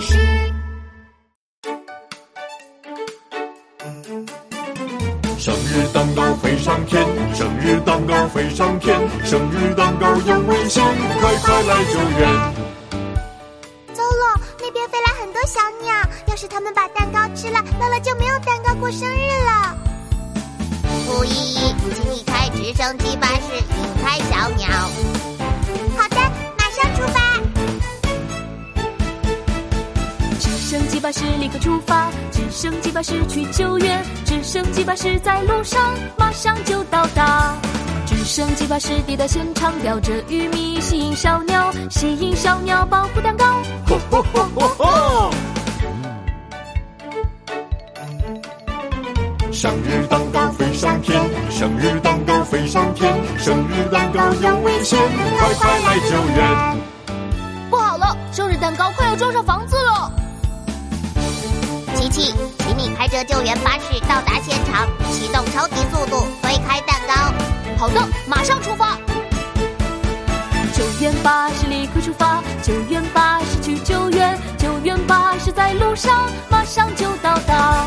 士。生日蛋糕飞上天，生日蛋糕飞上天，生日蛋糕有危险，快快来救援！糟了，那边飞来很多小鸟，要是他们把蛋糕吃了，乐乐就没有蛋糕过生日了。傅依依，请你开直升机巴士引开小鸟。升机巴士立刻出发，直升机巴士去救援，直升机巴士在路上，马上就到达。直升机巴士抵达现场，叼着玉米吸引小鸟，吸引小鸟保护蛋糕。吼吼吼吼吼！生日蛋糕飞上天，生日蛋糕飞上天，生日蛋糕有危险，快快来救援！不好了，生日蛋糕快要撞上。请你开着救援巴士到达现场，启动超级速度推开蛋糕。好的，马上出发。救援巴士立刻出发，救援巴士去救援，救援巴士在路上，马上就到达。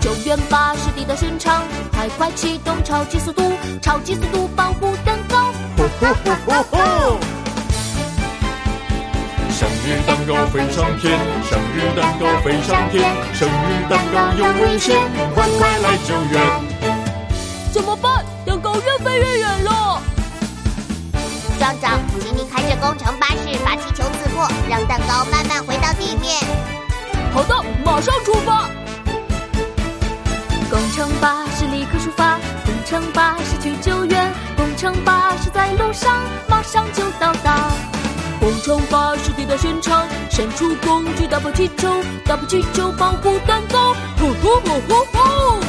救援巴士抵达现场，快快启动超级速度，超级速度保护蛋糕。吼吼吼吼吼！生日蛋糕飞上天，生日蛋糕飞上天，生日蛋糕有危险，快快来救援！怎么办？蛋糕越飞越远了。壮壮，请你开着工程巴士把气球刺破，让蛋糕慢慢回到地面。好的，马上出发。工程巴士立刻出发，工程巴士去救援，工程巴士在路上，马上就到达。工程巴士抵达现场，伸出工具打破气球，打破气球保护蛋糕。吼吼吼吼吼！